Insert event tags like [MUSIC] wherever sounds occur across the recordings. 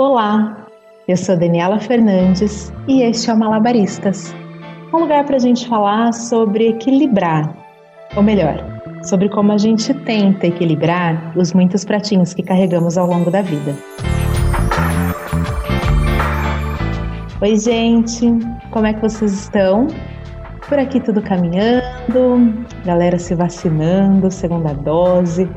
Olá, eu sou Daniela Fernandes e este é o Malabaristas um lugar para a gente falar sobre equilibrar, ou melhor, sobre como a gente tenta equilibrar os muitos pratinhos que carregamos ao longo da vida. Oi, gente, como é que vocês estão? Por aqui tudo caminhando, galera se vacinando, segunda dose,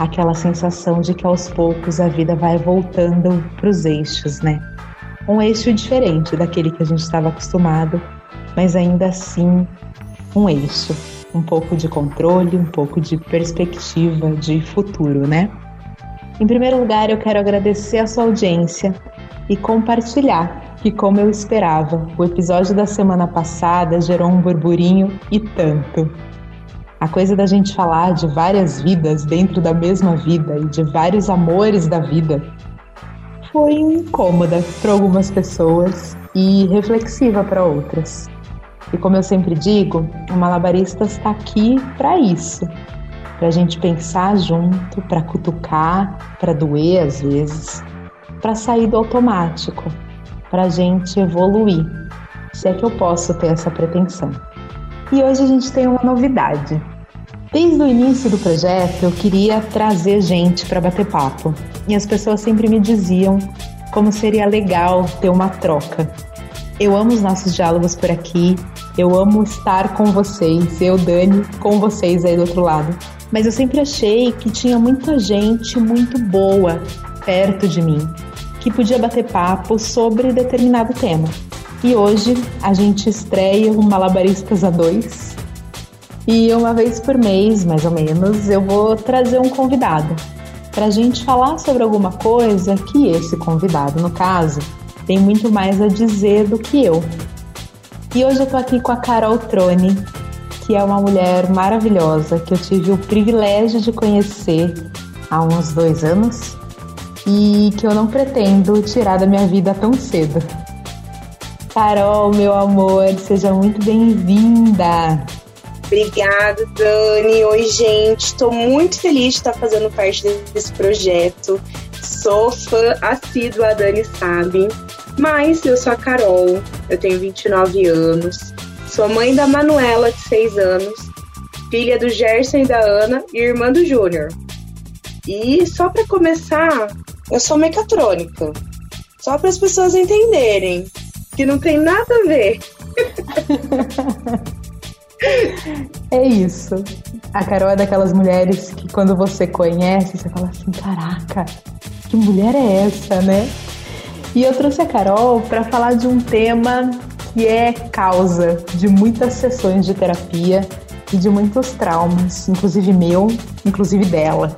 aquela sensação de que aos poucos a vida vai voltando para os eixos, né? Um eixo diferente daquele que a gente estava acostumado, mas ainda assim um eixo, um pouco de controle, um pouco de perspectiva de futuro, né? Em primeiro lugar, eu quero agradecer a sua audiência e compartilhar que, como eu esperava, o episódio da semana passada gerou um burburinho e tanto. A coisa da gente falar de várias vidas dentro da mesma vida e de vários amores da vida foi incômoda para algumas pessoas e reflexiva para outras. E como eu sempre digo, o Malabarista está aqui para isso, para a gente pensar junto, para cutucar, para doer às vezes, para sair do automático, para a gente evoluir, se é que eu posso ter essa pretensão. E hoje a gente tem uma novidade. Desde o início do projeto, eu queria trazer gente para bater papo. E as pessoas sempre me diziam como seria legal ter uma troca. Eu amo os nossos diálogos por aqui, eu amo estar com vocês, eu, Dani, com vocês aí do outro lado. Mas eu sempre achei que tinha muita gente muito boa perto de mim, que podia bater papo sobre determinado tema. E hoje a gente estreia o Malabaristas a 2. E uma vez por mês, mais ou menos, eu vou trazer um convidado para a gente falar sobre alguma coisa que esse convidado, no caso, tem muito mais a dizer do que eu. E hoje eu tô aqui com a Carol Trone, que é uma mulher maravilhosa que eu tive o privilégio de conhecer há uns dois anos e que eu não pretendo tirar da minha vida tão cedo. Carol, meu amor, seja muito bem-vinda. Obrigada, Dani. Oi, gente. Estou muito feliz de estar fazendo parte desse projeto. Sou fã assídua, a Dani sabe. Mas eu sou a Carol, eu tenho 29 anos, sou mãe da Manuela, de 6 anos, filha do Gerson e da Ana e irmã do Júnior. E só para começar, eu sou mecatrônica. Só para as pessoas entenderem que não tem nada a ver. [LAUGHS] é isso. A Carol é daquelas mulheres que quando você conhece, você fala assim: caraca, que mulher é essa, né? E eu trouxe a Carol para falar de um tema que é causa de muitas sessões de terapia e de muitos traumas, inclusive meu, inclusive dela.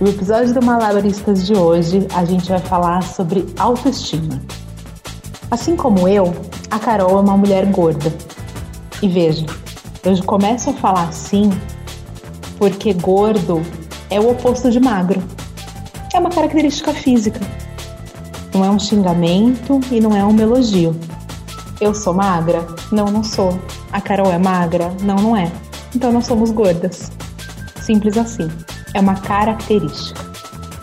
No episódio do Malabaristas de hoje, a gente vai falar sobre autoestima. Assim como eu, a Carol é uma mulher gorda. E veja, eu começo a falar assim porque gordo é o oposto de magro. É uma característica física. Não é um xingamento e não é um elogio. Eu sou magra? Não, não sou. A Carol é magra? Não, não é. Então não somos gordas. Simples assim. É uma característica.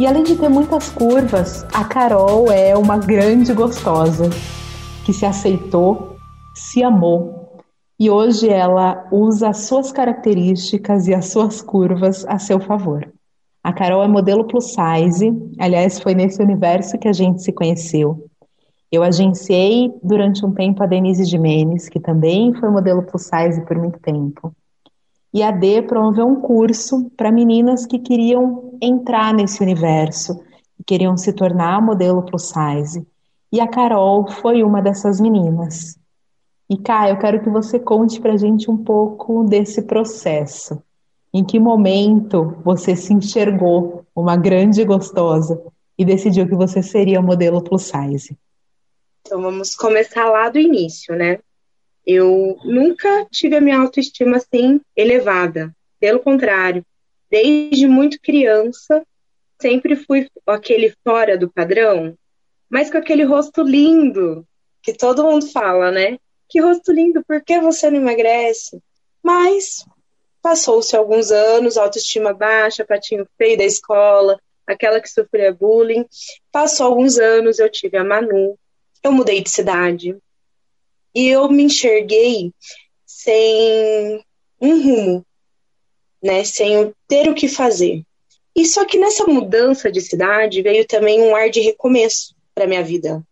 E além de ter muitas curvas, a Carol é uma grande gostosa que se aceitou, se amou e hoje ela usa as suas características e as suas curvas a seu favor. A Carol é modelo plus size, aliás, foi nesse universo que a gente se conheceu. Eu agenciei durante um tempo a Denise Jimenez, que também foi modelo plus size por muito tempo. E a D promoveu um curso para meninas que queriam entrar nesse universo, que queriam se tornar modelo plus size. E a Carol foi uma dessas meninas. E Kai, eu quero que você conte para a gente um pouco desse processo. Em que momento você se enxergou uma grande gostosa e decidiu que você seria modelo plus size? Então vamos começar lá do início, né? Eu nunca tive a minha autoestima assim elevada. Pelo contrário, desde muito criança, sempre fui aquele fora do padrão, mas com aquele rosto lindo que todo mundo fala, né? que rosto lindo, por que você não emagrece? Mas passou-se alguns anos, autoestima baixa, patinho feio da escola, aquela que sofria bullying. Passou alguns anos, eu tive a Manu, eu mudei de cidade e eu me enxerguei sem um rumo, né? Sem ter o que fazer. E só que nessa mudança de cidade veio também um ar de recomeço para minha vida.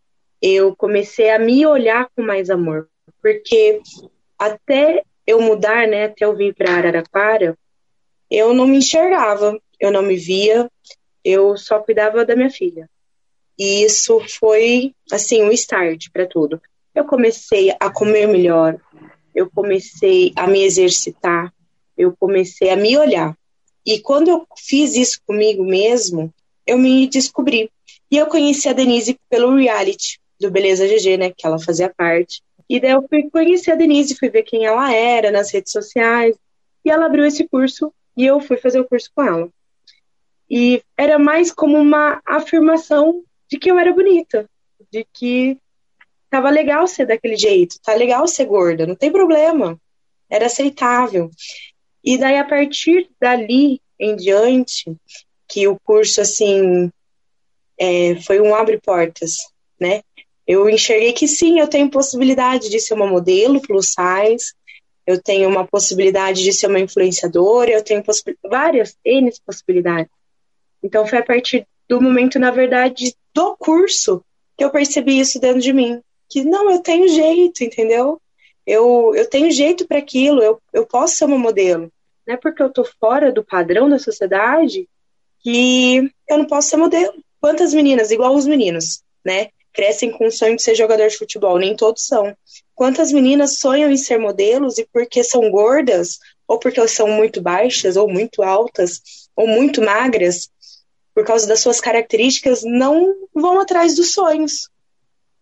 Eu comecei a me olhar com mais amor, porque até eu mudar, né, até eu vir para Araraquara, eu não me enxergava, eu não me via, eu só cuidava da minha filha. E isso foi, assim, um start para tudo. Eu comecei a comer melhor, eu comecei a me exercitar, eu comecei a me olhar. E quando eu fiz isso comigo mesmo, eu me descobri. E eu conheci a Denise pelo reality do Beleza GG, né, que ela fazia parte. E daí eu fui conhecer a Denise, fui ver quem ela era nas redes sociais. E ela abriu esse curso e eu fui fazer o curso com ela. E era mais como uma afirmação de que eu era bonita, de que tava legal ser daquele jeito, tá legal ser gorda, não tem problema, era aceitável. E daí a partir dali em diante, que o curso assim é, foi um abre portas, né? Eu enxerguei que sim, eu tenho possibilidade de ser uma modelo plus size, eu tenho uma possibilidade de ser uma influenciadora, eu tenho várias N possibilidades. Então foi a partir do momento, na verdade, do curso que eu percebi isso dentro de mim. Que não, eu tenho jeito, entendeu? Eu, eu tenho jeito para aquilo, eu, eu posso ser uma modelo. Não é porque eu tô fora do padrão da sociedade que eu não posso ser modelo. Quantas meninas, igual os meninos, né? Crescem com o sonho de ser jogador de futebol, nem todos são. Quantas meninas sonham em ser modelos e porque são gordas, ou porque são muito baixas, ou muito altas, ou muito magras, por causa das suas características, não vão atrás dos sonhos,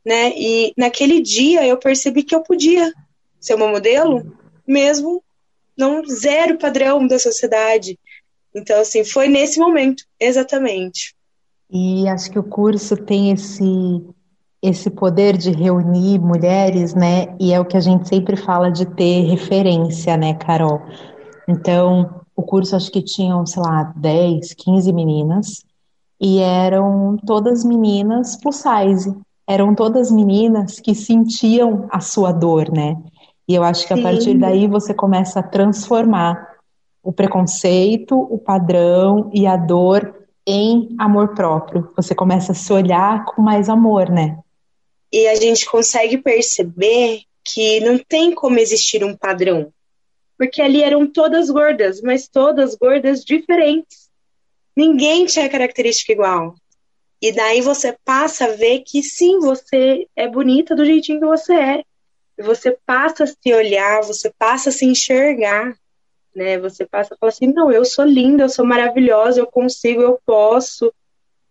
né? E naquele dia eu percebi que eu podia ser uma modelo, mesmo não zero padrão da sociedade. Então, assim, foi nesse momento, exatamente. E acho que o curso tem esse esse poder de reunir mulheres, né? E é o que a gente sempre fala de ter referência, né, Carol? Então, o curso acho que tinham, sei lá, 10, 15 meninas, e eram todas meninas plus size. Eram todas meninas que sentiam a sua dor, né? E eu acho que a partir daí você começa a transformar o preconceito, o padrão e a dor em amor próprio. Você começa a se olhar com mais amor, né? E a gente consegue perceber que não tem como existir um padrão. Porque ali eram todas gordas, mas todas gordas diferentes. Ninguém tinha característica igual. E daí você passa a ver que sim, você é bonita do jeitinho que você é. E você passa a se olhar, você passa a se enxergar, né? Você passa a falar assim: não, eu sou linda, eu sou maravilhosa, eu consigo, eu posso,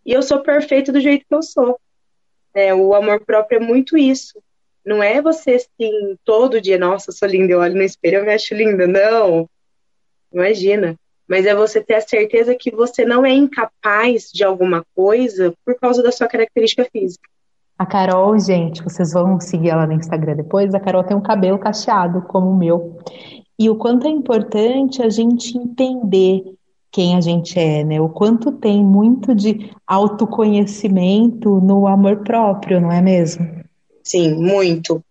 e eu sou perfeita do jeito que eu sou. É, o amor próprio é muito isso. Não é você assim, todo dia, nossa, sou linda, eu olho no espelho, eu me acho linda. Não. Imagina. Mas é você ter a certeza que você não é incapaz de alguma coisa por causa da sua característica física. A Carol, gente, vocês vão seguir ela no Instagram depois. A Carol tem um cabelo cacheado, como o meu. E o quanto é importante a gente entender quem a gente é, né? O quanto tem muito de autoconhecimento no amor próprio, não é mesmo? Sim, muito.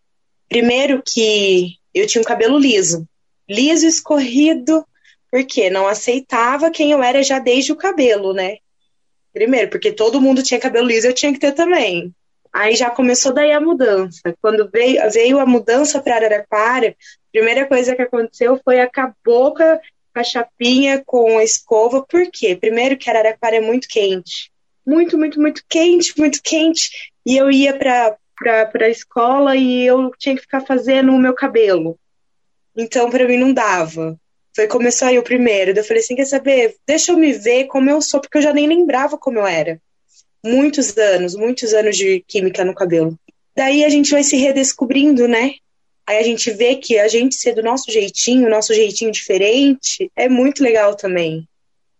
Primeiro que eu tinha um cabelo liso, liso escorrido, porque não aceitava quem eu era já desde o cabelo, né? Primeiro, porque todo mundo tinha cabelo liso, eu tinha que ter também. Aí já começou daí a mudança. Quando veio, veio a mudança para Araraquara, a primeira coisa que aconteceu foi acabou com a, chapinha, com a escova. Por quê? Primeiro que Araraquara é muito quente. Muito, muito, muito quente, muito quente. E eu ia para a escola e eu tinha que ficar fazendo o meu cabelo. Então, para mim, não dava. Foi começou aí o primeiro. Eu falei assim: quer saber? Deixa eu me ver como eu sou, porque eu já nem lembrava como eu era muitos anos, muitos anos de química no cabelo. Daí a gente vai se redescobrindo, né? Aí a gente vê que a gente ser do nosso jeitinho, nosso jeitinho diferente, é muito legal também.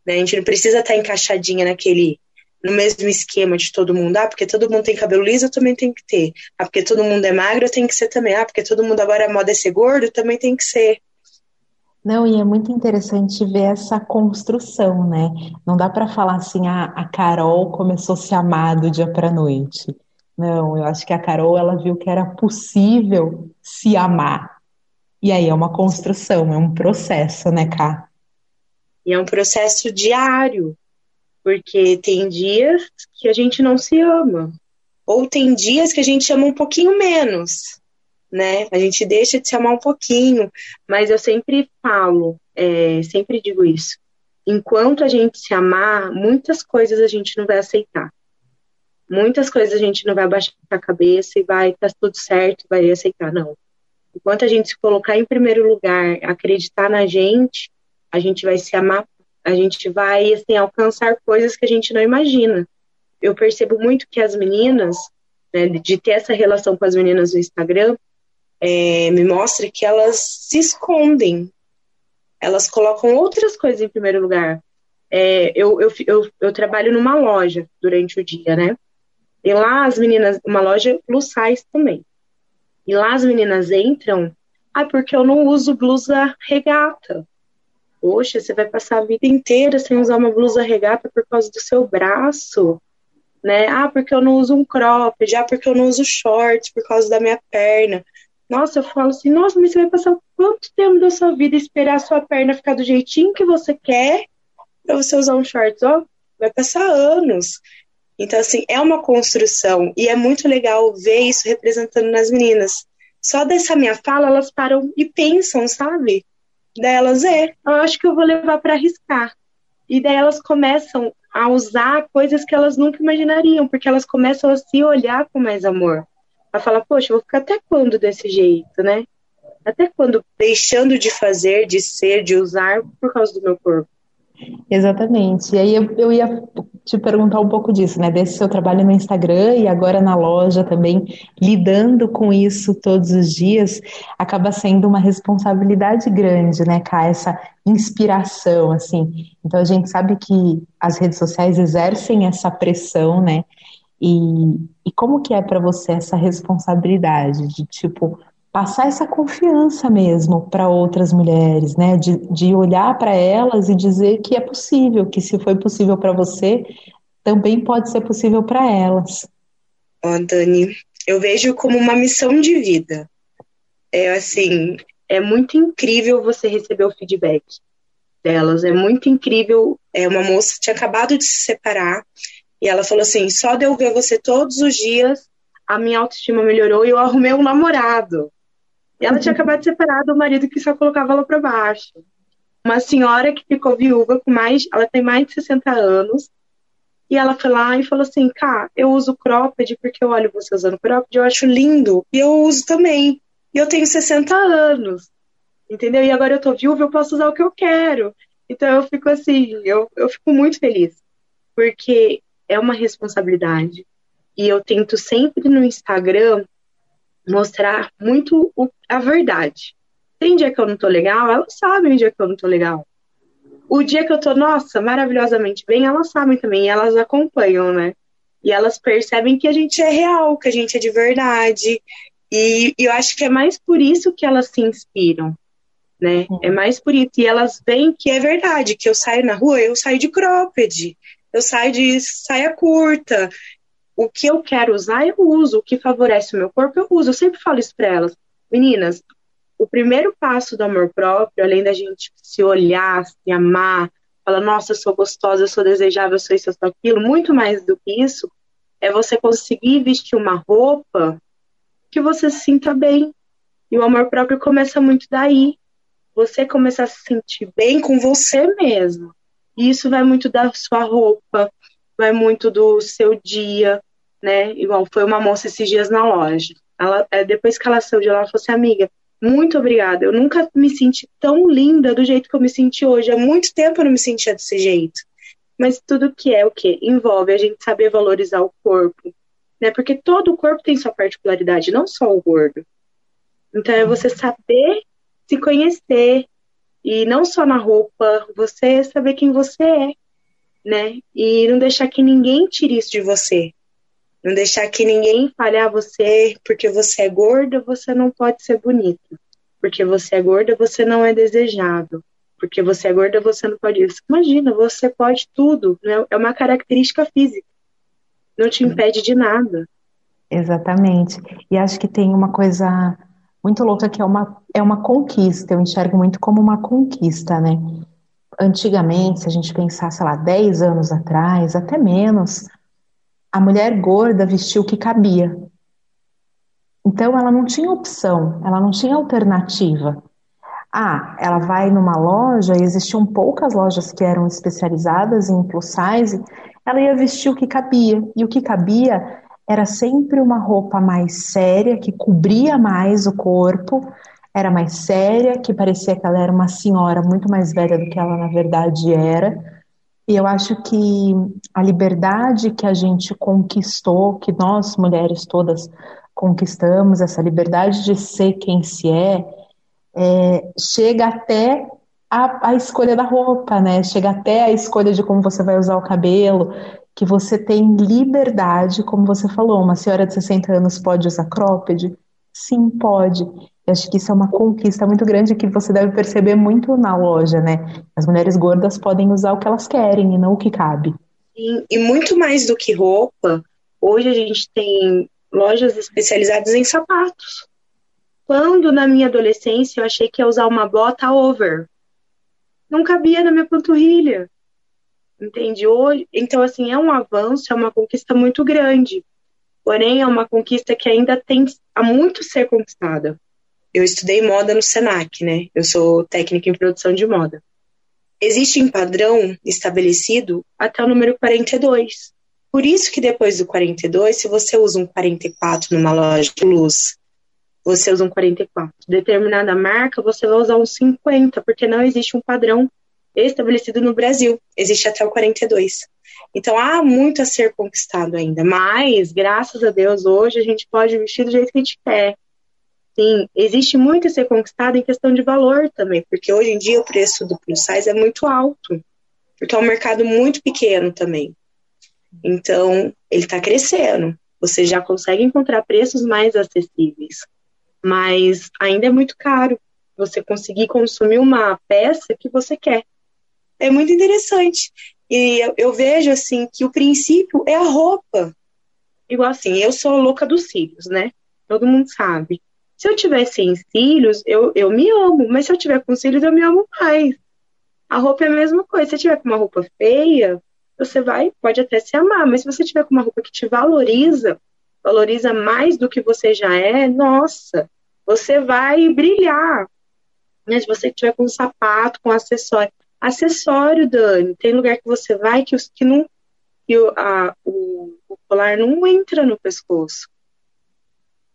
Né? A gente não precisa estar encaixadinha naquele, no mesmo esquema de todo mundo. Ah, porque todo mundo tem cabelo liso, eu também tenho que ter. Ah, porque todo mundo é magro, eu tenho que ser também. Ah, porque todo mundo agora a moda é ser gordo, também tem que ser. Não, e é muito interessante ver essa construção, né? Não dá para falar assim, ah, a Carol começou a se amar do dia para noite. Não, eu acho que a Carol ela viu que era possível se amar. E aí é uma construção, é um processo, né, Cá? E é um processo diário, porque tem dias que a gente não se ama, ou tem dias que a gente ama um pouquinho menos né? A gente deixa de se amar um pouquinho, mas eu sempre falo, é, sempre digo isso. Enquanto a gente se amar, muitas coisas a gente não vai aceitar. Muitas coisas a gente não vai baixar a cabeça e vai, tá tudo certo, vai aceitar, não. Enquanto a gente se colocar em primeiro lugar, acreditar na gente, a gente vai se amar, a gente vai, assim, alcançar coisas que a gente não imagina. Eu percebo muito que as meninas, né, de ter essa relação com as meninas no Instagram, é, me mostra que elas se escondem. Elas colocam outras coisas em primeiro lugar. É, eu, eu, eu, eu, trabalho numa loja durante o dia, né? E lá as meninas, uma loja plus também. E lá as meninas entram, ah, porque eu não uso blusa regata. Poxa, você vai passar a vida inteira sem usar uma blusa regata por causa do seu braço, né? Ah, porque eu não uso um crop, já porque eu não uso shorts por causa da minha perna. Nossa, eu falo assim, nossa, mas você vai passar quanto tempo da sua vida esperar a sua perna ficar do jeitinho que você quer para você usar um shorts? Ó, vai passar anos. Então, assim, é uma construção e é muito legal ver isso representando nas meninas. Só dessa minha fala, elas param e pensam, sabe? Daí elas, é, eu acho que eu vou levar para arriscar. E daí elas começam a usar coisas que elas nunca imaginariam, porque elas começam a se olhar com mais amor a falar, poxa, vou ficar até quando desse jeito, né? Até quando deixando de fazer, de ser, de usar por causa do meu corpo? Exatamente. E aí eu, eu ia te perguntar um pouco disso, né? Desse seu trabalho no Instagram e agora na loja também, lidando com isso todos os dias, acaba sendo uma responsabilidade grande, né, Cá? Essa inspiração, assim. Então a gente sabe que as redes sociais exercem essa pressão, né? E, e como que é para você essa responsabilidade de, tipo, passar essa confiança mesmo para outras mulheres, né? De, de olhar para elas e dizer que é possível, que se foi possível para você, também pode ser possível para elas. Ó, oh, Dani, eu vejo como uma missão de vida. É assim, é muito incrível você receber o feedback delas. É muito incrível. É uma moça que tinha acabado de se separar e ela falou assim: só de eu ver você todos os dias, a minha autoestima melhorou e eu arrumei um namorado. E ela tinha acabado de separar do marido que só colocava ela para baixo. Uma senhora que ficou viúva com mais, ela tem mais de 60 anos. E ela foi lá e falou assim: Cá, eu uso cropped porque eu olho você usando cropped, eu acho lindo. E eu uso também. E eu tenho 60 anos. Entendeu? E agora eu tô viúva, eu posso usar o que eu quero. Então eu fico assim, eu, eu fico muito feliz. Porque é uma responsabilidade. E eu tento sempre no Instagram mostrar muito o, a verdade. Tem dia que eu não tô legal, elas sabem o dia que eu não tô legal. O dia que eu tô, nossa, maravilhosamente bem, elas sabem também, elas acompanham, né? E elas percebem que a gente é real, que a gente é de verdade. E, e eu acho que é mais por isso que elas se inspiram, né? Uhum. É mais por isso. E elas veem que é verdade, que eu saio na rua, eu saio de cropped eu saio de saia curta. O que eu quero usar, eu uso. O que favorece o meu corpo, eu uso. Eu sempre falo isso para elas. Meninas, o primeiro passo do amor próprio, além da gente se olhar, se amar, falar, nossa, eu sou gostosa, eu sou desejável, eu sou isso, eu sou aquilo, muito mais do que isso, é você conseguir vestir uma roupa que você se sinta bem. E o amor próprio começa muito daí. Você começar a se sentir bem com você mesmo. E isso vai muito da sua roupa, vai muito do seu dia, né? Igual foi uma moça esses dias na loja. Ela, é, depois que ela saiu de lá, ela falou assim, amiga, muito obrigada. Eu nunca me senti tão linda do jeito que eu me senti hoje. Há muito tempo eu não me sentia desse jeito. Mas tudo que é o que envolve a gente saber valorizar o corpo, né? Porque todo o corpo tem sua particularidade, não só o gordo. Então é você saber se conhecer, e não só na roupa, você saber quem você é, né? E não deixar que ninguém tire isso de você. Não deixar que ninguém fale, ah, você, porque você é gorda, você não pode ser bonita. porque você é gorda, você não é desejado. Porque você é gorda, você não pode isso. Imagina, você pode tudo. Né? É uma característica física. Não te impede de nada. Exatamente. E acho que tem uma coisa muito louca que é uma, é uma conquista. Eu enxergo muito como uma conquista, né? Antigamente, se a gente pensar, sei lá, 10 anos atrás, até menos, a mulher gorda vestiu o que cabia. Então ela não tinha opção, ela não tinha alternativa. Ah, ela vai numa loja e existiam poucas lojas que eram especializadas em plus size, ela ia vestir o que cabia. E o que cabia era sempre uma roupa mais séria, que cobria mais o corpo, era mais séria, que parecia que ela era uma senhora muito mais velha do que ela na verdade era. E eu acho que a liberdade que a gente conquistou, que nós mulheres todas conquistamos, essa liberdade de ser quem se é, é chega até a, a, escolha da roupa, né? Chega até a escolha de como você vai usar o cabelo, que você tem liberdade, como você falou, uma senhora de 60 anos pode usar cropped? Sim, pode. Eu acho que isso é uma conquista muito grande que você deve perceber muito na loja, né? As mulheres gordas podem usar o que elas querem e não o que cabe. Sim, e muito mais do que roupa, hoje a gente tem lojas especializadas em sapatos. Quando na minha adolescência eu achei que ia usar uma bota over, não cabia na minha panturrilha. Entende? Hoje, então, assim, é um avanço, é uma conquista muito grande. Porém, é uma conquista que ainda tem a muito ser conquistada. Eu estudei moda no SENAC, né? Eu sou técnica em produção de moda. Existe um padrão estabelecido até o número 42. Por isso que depois do 42, se você usa um 44 numa loja de luz, você usa um 44. Determinada marca, você vai usar um 50, porque não existe um padrão estabelecido no Brasil. Existe até o 42. Então há muito a ser conquistado ainda. Mas, graças a Deus, hoje a gente pode vestir do jeito que a gente quer. Sim, existe muito a ser conquistado em questão de valor também, porque hoje em dia o preço do plus size é muito alto, porque é um mercado muito pequeno também. Então, ele está crescendo. Você já consegue encontrar preços mais acessíveis, mas ainda é muito caro você conseguir consumir uma peça que você quer é muito interessante. E eu, eu, vejo assim que o princípio é a roupa. Igual assim, eu sou louca dos cílios, né? Todo mundo sabe. Se eu tiver sem cílios, eu, eu me amo, mas se eu tiver com cílios, eu me amo mais. A roupa é a mesma coisa. Se você tiver com uma roupa feia, você vai, pode até se amar, mas se você tiver com uma roupa que te valoriza, valoriza mais do que você já é, nossa, você vai brilhar. Né? Se você tiver com um sapato, com um acessório, Acessório, Dani, tem lugar que você vai que, os, que, não, que o, a, o, o colar não entra no pescoço.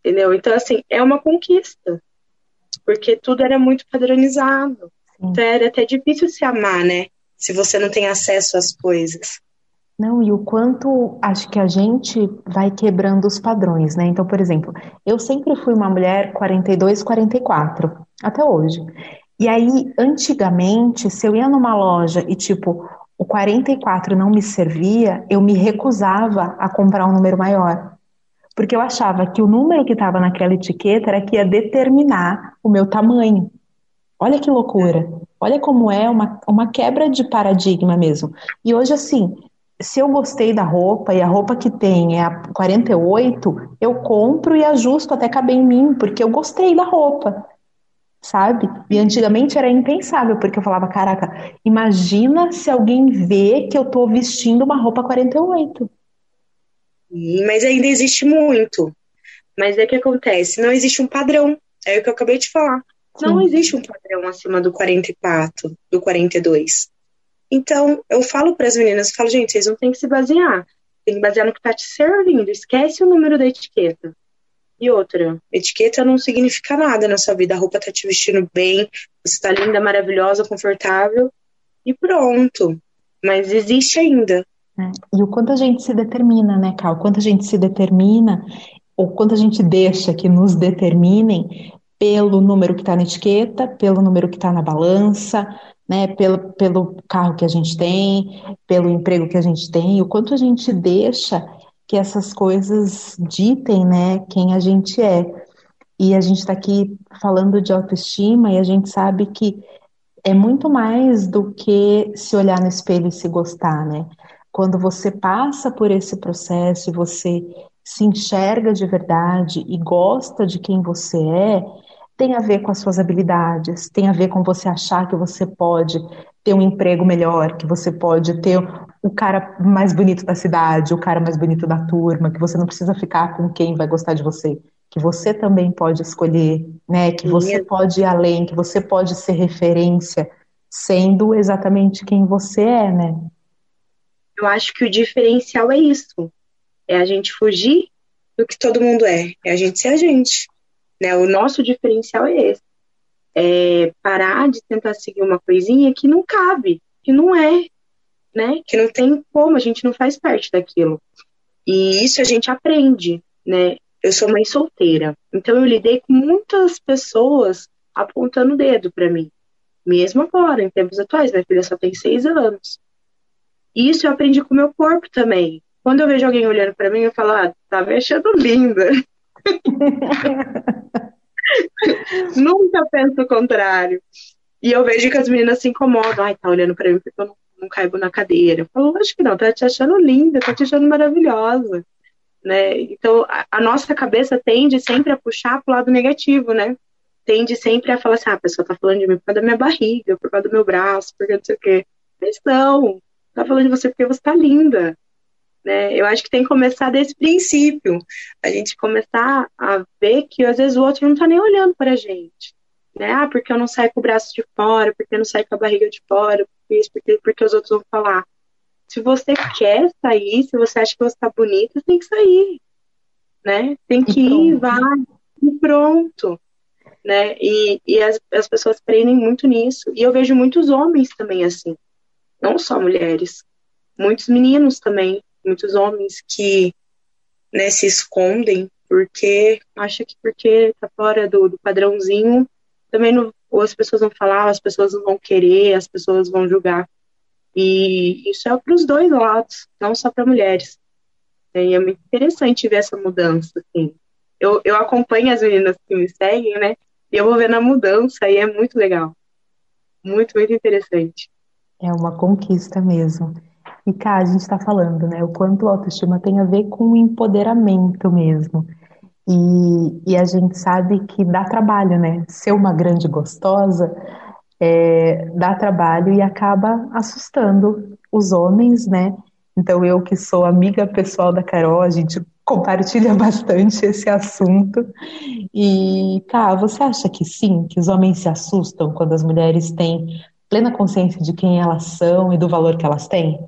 Entendeu? Então, assim, é uma conquista. Porque tudo era muito padronizado. Sim. Então era até difícil se amar, né? Se você não tem acesso às coisas. Não, e o quanto acho que a gente vai quebrando os padrões, né? Então, por exemplo, eu sempre fui uma mulher 42, 44, até hoje. E aí, antigamente, se eu ia numa loja e, tipo, o 44 não me servia, eu me recusava a comprar um número maior. Porque eu achava que o número que estava naquela etiqueta era que ia determinar o meu tamanho. Olha que loucura. Olha como é uma, uma quebra de paradigma mesmo. E hoje, assim, se eu gostei da roupa e a roupa que tem é a 48, eu compro e ajusto até caber em mim, porque eu gostei da roupa sabe? E antigamente era impensável, porque eu falava, caraca, imagina se alguém vê que eu tô vestindo uma roupa 48. Mas ainda existe muito. Mas é que acontece, não existe um padrão. É o que eu acabei de falar. Sim. Não existe um padrão acima do 44, do 42. Então, eu falo para as meninas, eu falo, gente, vocês não têm que se basear. Tem que basear no que tá te servindo. Esquece o número da etiqueta. E outra, etiqueta não significa nada na sua vida. A roupa tá te vestindo bem, você tá linda, maravilhosa, confortável e pronto. Mas existe ainda. É. E o quanto a gente se determina, né, Cal? O quanto a gente se determina, ou quanto a gente deixa que nos determinem pelo número que está na etiqueta, pelo número que está na balança, né, pelo, pelo carro que a gente tem, pelo emprego que a gente tem, o quanto a gente deixa que essas coisas ditem, né, quem a gente é. E a gente está aqui falando de autoestima e a gente sabe que é muito mais do que se olhar no espelho e se gostar, né? Quando você passa por esse processo e você se enxerga de verdade e gosta de quem você é, tem a ver com as suas habilidades, tem a ver com você achar que você pode ter um emprego melhor, que você pode ter o cara mais bonito da cidade, o cara mais bonito da turma, que você não precisa ficar com quem vai gostar de você, que você também pode escolher, né? Que você pode ir além, que você pode ser referência, sendo exatamente quem você é, né? Eu acho que o diferencial é isso. É a gente fugir do que todo mundo é. É a gente ser a gente. Né? O nosso diferencial é esse. É parar de tentar seguir uma coisinha que não cabe, que não é, né? Que não tem como, a gente não faz parte daquilo. E isso a gente aprende, né? Eu sou mãe solteira, então eu lidei com muitas pessoas apontando o dedo para mim, mesmo agora, em tempos atuais. Minha filha só tem seis anos. E isso eu aprendi com o meu corpo também. Quando eu vejo alguém olhando para mim, eu falo, ah, tá me achando linda. [LAUGHS] [LAUGHS] Nunca penso o contrário. E eu vejo que as meninas se incomodam. Ai, tá olhando para mim porque eu não, não caibo na cadeira. Eu falo, acho que não, tá te achando linda, tá te achando maravilhosa. Né? Então, a, a nossa cabeça tende sempre a puxar pro lado negativo, né? Tende sempre a falar assim, ah, a pessoa tá falando de mim por causa da minha barriga, por causa do meu braço, por causa não sei o quê. Mas não, tá falando de você porque você tá linda. Né? Eu acho que tem que começar desse princípio. A gente começar a ver que às vezes o outro não tá nem olhando para a gente. Né? Ah, porque eu não saio com o braço de fora, porque eu não saio com a barriga de fora, isso, porque, porque os outros vão falar. Se você quer sair, se você acha que você tá bonita, tem que sair. Né? Tem que ir, vai, e pronto. Né? E, e as, as pessoas prendem muito nisso. E eu vejo muitos homens também assim. Não só mulheres. Muitos meninos também muitos homens que né, se escondem porque acha que porque tá fora do, do padrãozinho também não, ou as pessoas vão falar, as pessoas não vão querer, as pessoas vão julgar. E isso é para os dois lados, não só para mulheres. E é muito interessante ver essa mudança. Assim. Eu, eu acompanho as meninas que me seguem, né? E eu vou vendo a mudança e é muito legal. Muito, muito interessante. É uma conquista mesmo. E cá, a gente está falando, né, o quanto a autoestima tem a ver com o empoderamento mesmo. E, e a gente sabe que dá trabalho, né? Ser uma grande gostosa é, dá trabalho e acaba assustando os homens, né? Então, eu que sou amiga pessoal da Carol, a gente compartilha [LAUGHS] bastante esse assunto. E, cá, você acha que sim, que os homens se assustam quando as mulheres têm plena consciência de quem elas são e do valor que elas têm?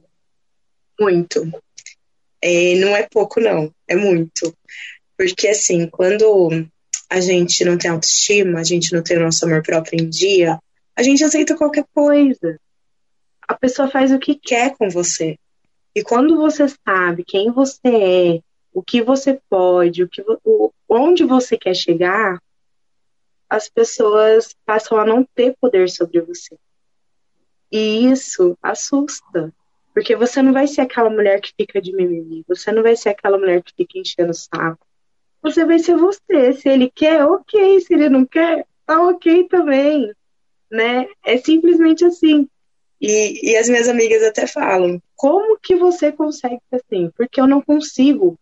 Muito. É, não é pouco, não. É muito. Porque, assim, quando a gente não tem autoestima, a gente não tem o nosso amor próprio em dia, a gente aceita qualquer coisa. A pessoa faz o que quer com você. E quando você sabe quem você é, o que você pode, o que, o, onde você quer chegar, as pessoas passam a não ter poder sobre você. E isso assusta. Porque você não vai ser aquela mulher que fica de mimimi, você não vai ser aquela mulher que fica enchendo o saco. Você vai ser você. Se ele quer, ok. Se ele não quer, tá ok também. Né? É simplesmente assim. E, e as minhas amigas até falam: como que você consegue ser assim? Porque eu não consigo.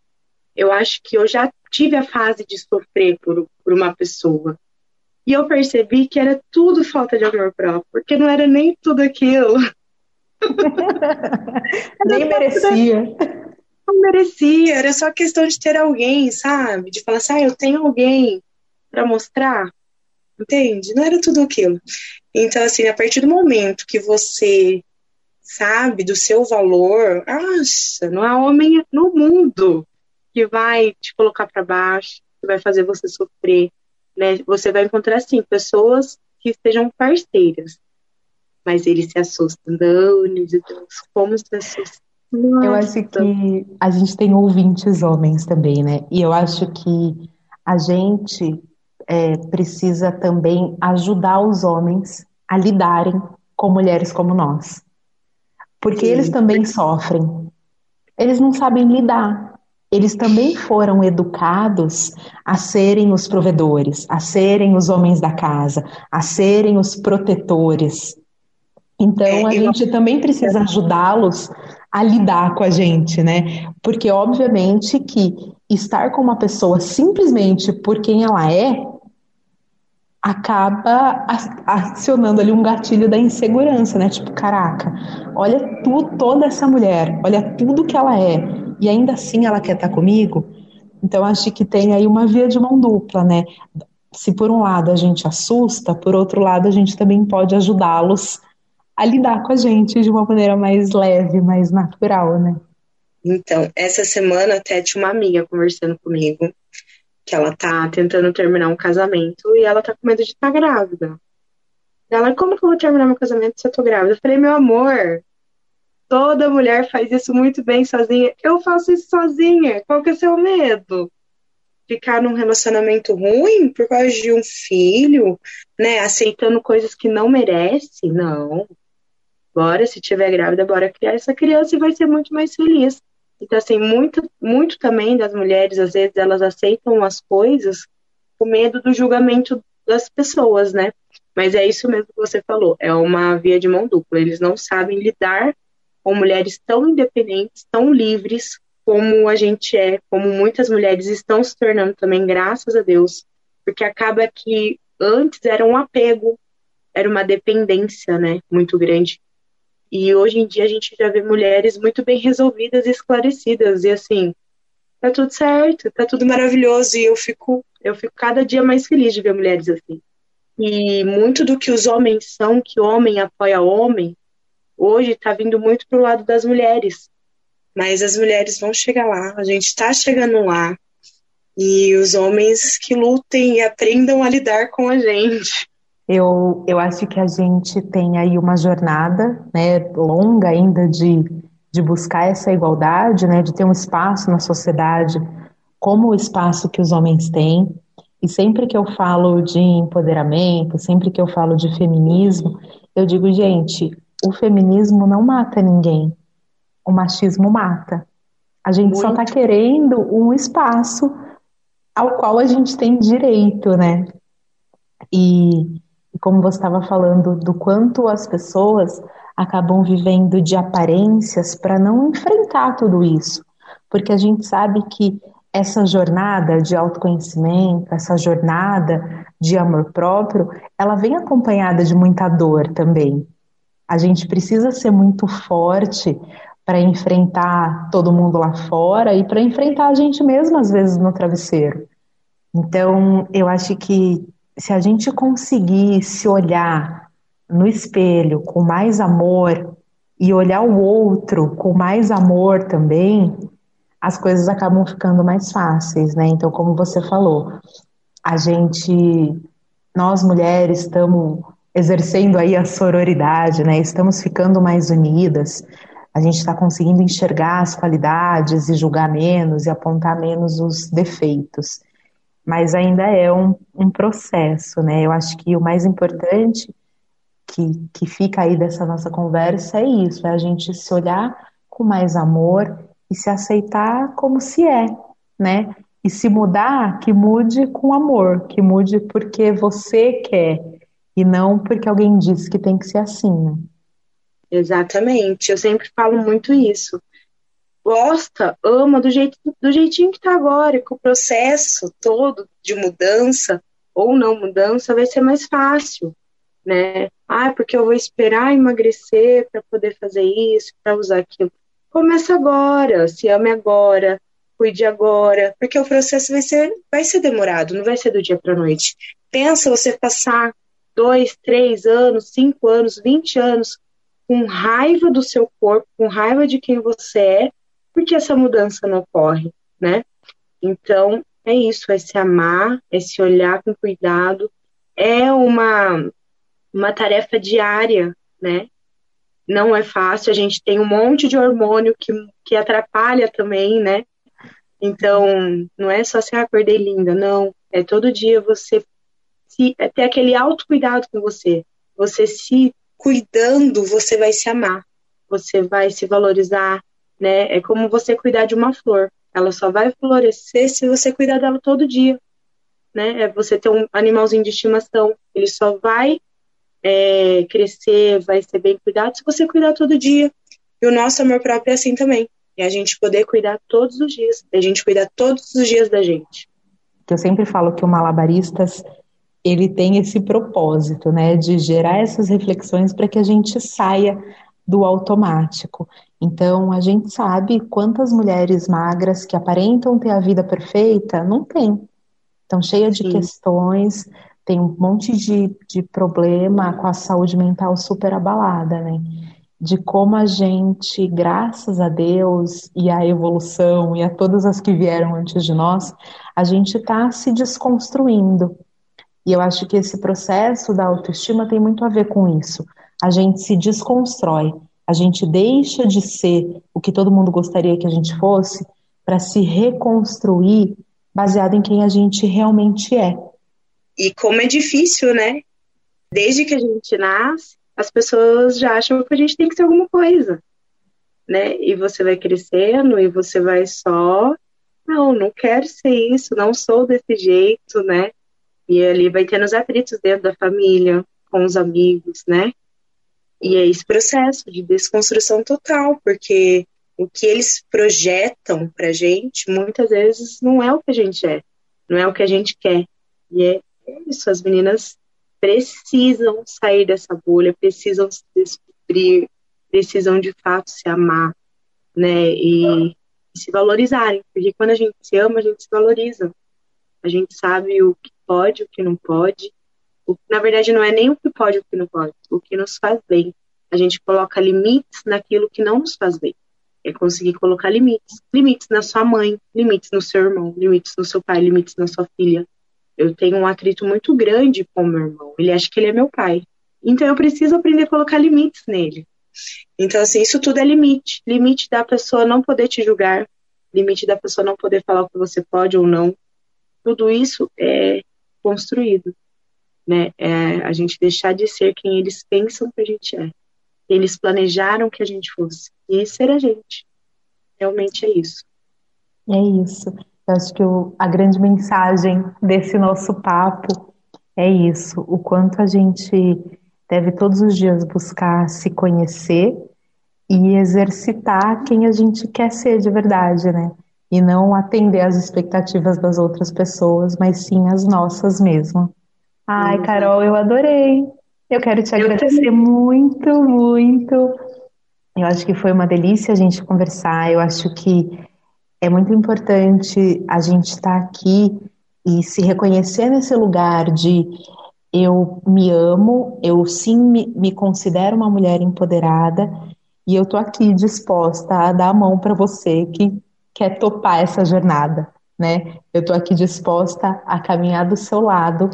Eu acho que eu já tive a fase de sofrer por, por uma pessoa. E eu percebi que era tudo falta de amor próprio, porque não era nem tudo aquilo. [LAUGHS] [LAUGHS] Nem merecia. Não merecia, era só questão de ter alguém, sabe? De falar assim, ah, eu tenho alguém para mostrar. Entende? Não era tudo aquilo. Então, assim, a partir do momento que você sabe do seu valor, nossa, não há homem no mundo que vai te colocar para baixo, que vai fazer você sofrer, né? Você vai encontrar, assim, pessoas que estejam parceiras, mas ele se assusta. De Deus, como se assusta. Nossa. Eu acho que a gente tem ouvintes homens também, né? E eu acho que a gente é, precisa também ajudar os homens a lidarem com mulheres como nós. Porque Sim. eles também sofrem. Eles não sabem lidar. eles também foram educados a serem os provedores, a serem os homens da casa, a serem os protetores. Então é, a gente também precisa ajudá-los a lidar com a gente, né? Porque obviamente que estar com uma pessoa simplesmente por quem ela é acaba acionando ali um gatilho da insegurança, né? Tipo, caraca, olha tu, toda essa mulher, olha tudo que ela é, e ainda assim ela quer estar comigo. Então acho que tem aí uma via de mão dupla, né? Se por um lado a gente assusta, por outro lado a gente também pode ajudá-los a lidar com a gente de uma maneira mais leve, mais natural, né? Então, essa semana até tinha uma amiga conversando comigo que ela tá tentando terminar um casamento e ela tá com medo de estar tá grávida. Ela, como que eu vou terminar meu casamento se eu tô grávida? Eu falei, meu amor, toda mulher faz isso muito bem sozinha. Eu faço isso sozinha. Qual que é o seu medo? Ficar num relacionamento ruim por causa de um filho, né? Aceitando coisas que não merece? Não. Bora, se tiver grávida, bora criar essa criança e vai ser muito mais feliz. Então, assim, muito, muito também das mulheres, às vezes, elas aceitam as coisas com medo do julgamento das pessoas, né? Mas é isso mesmo que você falou, é uma via de mão dupla. Eles não sabem lidar com mulheres tão independentes, tão livres como a gente é, como muitas mulheres estão se tornando também, graças a Deus, porque acaba que antes era um apego, era uma dependência, né, muito grande. E hoje em dia a gente já vê mulheres muito bem resolvidas e esclarecidas. E assim, tá tudo certo, tá tudo maravilhoso. E eu fico, eu fico cada dia mais feliz de ver mulheres assim. E muito do que os homens são, que homem apoia homem, hoje está vindo muito pro lado das mulheres. Mas as mulheres vão chegar lá, a gente está chegando lá. E os homens que lutem e aprendam a lidar com a gente. Eu, eu acho que a gente tem aí uma jornada né, longa ainda de, de buscar essa igualdade, né, de ter um espaço na sociedade como o espaço que os homens têm. E sempre que eu falo de empoderamento, sempre que eu falo de feminismo, eu digo, gente, o feminismo não mata ninguém, o machismo mata. A gente Muito. só está querendo um espaço ao qual a gente tem direito, né? E e como você estava falando, do quanto as pessoas acabam vivendo de aparências para não enfrentar tudo isso. Porque a gente sabe que essa jornada de autoconhecimento, essa jornada de amor próprio, ela vem acompanhada de muita dor também. A gente precisa ser muito forte para enfrentar todo mundo lá fora e para enfrentar a gente mesmo às vezes no travesseiro. Então, eu acho que se a gente conseguir se olhar no espelho com mais amor e olhar o outro com mais amor também, as coisas acabam ficando mais fáceis, né? Então, como você falou, a gente, nós mulheres, estamos exercendo aí a sororidade, né? Estamos ficando mais unidas. A gente está conseguindo enxergar as qualidades e julgar menos e apontar menos os defeitos mas ainda é um, um processo, né? Eu acho que o mais importante que, que fica aí dessa nossa conversa é isso, é a gente se olhar com mais amor e se aceitar como se é, né? E se mudar, que mude com amor, que mude porque você quer e não porque alguém disse que tem que ser assim, né? Exatamente, eu sempre falo muito isso gosta, ama do, jeito, do jeitinho que está agora, que o processo todo de mudança ou não mudança vai ser mais fácil, né? Ah, porque eu vou esperar emagrecer para poder fazer isso, para usar aquilo. Começa agora, se ame agora, cuide agora, porque o processo vai ser, vai ser demorado, não vai ser do dia para noite. Pensa você passar dois, três anos, cinco anos, vinte anos com raiva do seu corpo, com raiva de quem você é, porque essa mudança não ocorre, né? Então, é isso, é se amar, é se olhar com cuidado, é uma, uma tarefa diária, né? Não é fácil, a gente tem um monte de hormônio que, que atrapalha também, né? Então, não é só se acordei linda, não. É todo dia você se, é ter aquele autocuidado com você. Você se cuidando, você vai se amar. Você vai se valorizar, né? É como você cuidar de uma flor. ela só vai florescer se você cuidar dela todo dia. Né? É você ter um animalzinho de estimação. Ele só vai é, crescer, vai ser bem cuidado se você cuidar todo dia. E o nosso amor próprio é assim também. É a gente poder cuidar todos os dias. É a gente cuidar todos os dias da gente. Eu sempre falo que o Malabaristas ele tem esse propósito, né, de gerar essas reflexões para que a gente saia do automático. Então, a gente sabe quantas mulheres magras que aparentam ter a vida perfeita não tem. Estão cheias de Sim. questões, tem um monte de, de problema com a saúde mental super abalada, né? De como a gente, graças a Deus e à evolução e a todas as que vieram antes de nós, a gente está se desconstruindo. E eu acho que esse processo da autoestima tem muito a ver com isso. A gente se desconstrói, a gente deixa de ser o que todo mundo gostaria que a gente fosse para se reconstruir baseado em quem a gente realmente é. E como é difícil, né? Desde que a gente nasce, as pessoas já acham que a gente tem que ser alguma coisa, né? E você vai crescendo e você vai só, não, não quero ser isso, não sou desse jeito, né? E ali vai tendo os atritos dentro da família, com os amigos, né? E é esse processo de desconstrução total, porque o que eles projetam pra gente muitas vezes não é o que a gente é, não é o que a gente quer. E é isso, as meninas precisam sair dessa bolha, precisam se descobrir, precisam de fato se amar, né? E, e se valorizarem, porque quando a gente se ama, a gente se valoriza. A gente sabe o que pode, o que não pode, o, na verdade, não é nem o que pode e o que não pode, o que nos faz bem. A gente coloca limites naquilo que não nos faz bem. É conseguir colocar limites. Limites na sua mãe, limites no seu irmão, limites no seu pai, limites na sua filha. Eu tenho um atrito muito grande com meu irmão. Ele acha que ele é meu pai. Então eu preciso aprender a colocar limites nele. Então, assim, isso tudo é limite. Limite da pessoa não poder te julgar, limite da pessoa não poder falar o que você pode ou não. Tudo isso é construído né? É a gente deixar de ser quem eles pensam que a gente é. Eles planejaram que a gente fosse. E ser a gente. Realmente é isso. É isso. Eu acho que o, a grande mensagem desse nosso papo é isso. O quanto a gente deve todos os dias buscar se conhecer e exercitar quem a gente quer ser de verdade, né? E não atender às expectativas das outras pessoas, mas sim as nossas mesmo. Ai, Carol, eu adorei. Eu quero te agradecer muito, muito. Eu acho que foi uma delícia a gente conversar. Eu acho que é muito importante a gente estar tá aqui e se reconhecer nesse lugar de eu me amo, eu sim me, me considero uma mulher empoderada e eu tô aqui disposta a dar a mão para você que quer topar essa jornada, né? Eu tô aqui disposta a caminhar do seu lado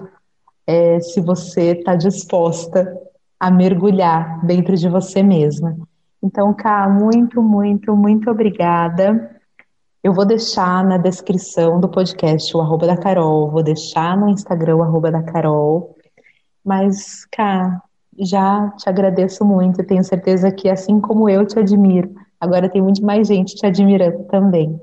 é, se você está disposta a mergulhar dentro de você mesma. Então, Ká, muito, muito, muito obrigada. Eu vou deixar na descrição do podcast o arroba da Carol, vou deixar no Instagram o arroba da Carol. Mas, Ká, já te agradeço muito. Tenho certeza que, assim como eu te admiro, agora tem muito mais gente te admirando também.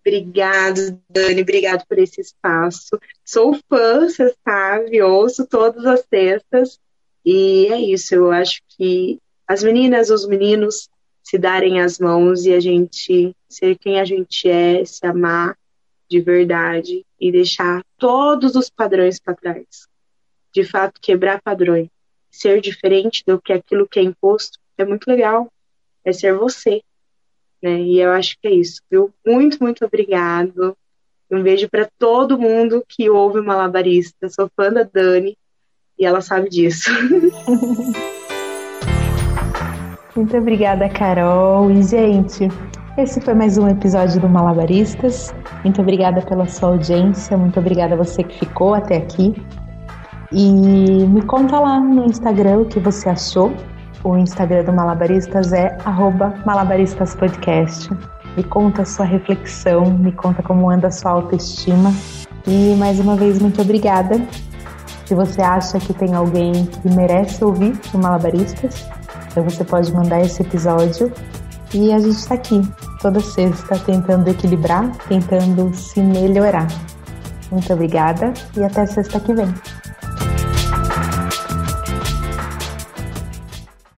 Obrigado, Dani, obrigado por esse espaço. Sou fã, você sabe, ouço todas as sextas. E é isso, eu acho que as meninas, os meninos se darem as mãos e a gente ser quem a gente é, se amar de verdade e deixar todos os padrões para trás. De fato, quebrar padrões. Ser diferente do que aquilo que é imposto é muito legal. É ser você. Né? E eu acho que é isso, viu? Muito, muito obrigado. Um beijo para todo mundo que ouve o Malabarista. Sou fã da Dani e ela sabe disso. [LAUGHS] Muito obrigada, Carol. E, gente, esse foi mais um episódio do Malabaristas. Muito obrigada pela sua audiência. Muito obrigada a você que ficou até aqui. E me conta lá no Instagram o que você achou o Instagram do Malabaristas é malabaristaspodcast. Me conta a sua reflexão, me conta como anda a sua autoestima. E mais uma vez, muito obrigada. Se você acha que tem alguém que merece ouvir o Malabaristas, então você pode mandar esse episódio e a gente está aqui toda sexta tentando equilibrar, tentando se melhorar. Muito obrigada e até sexta que vem.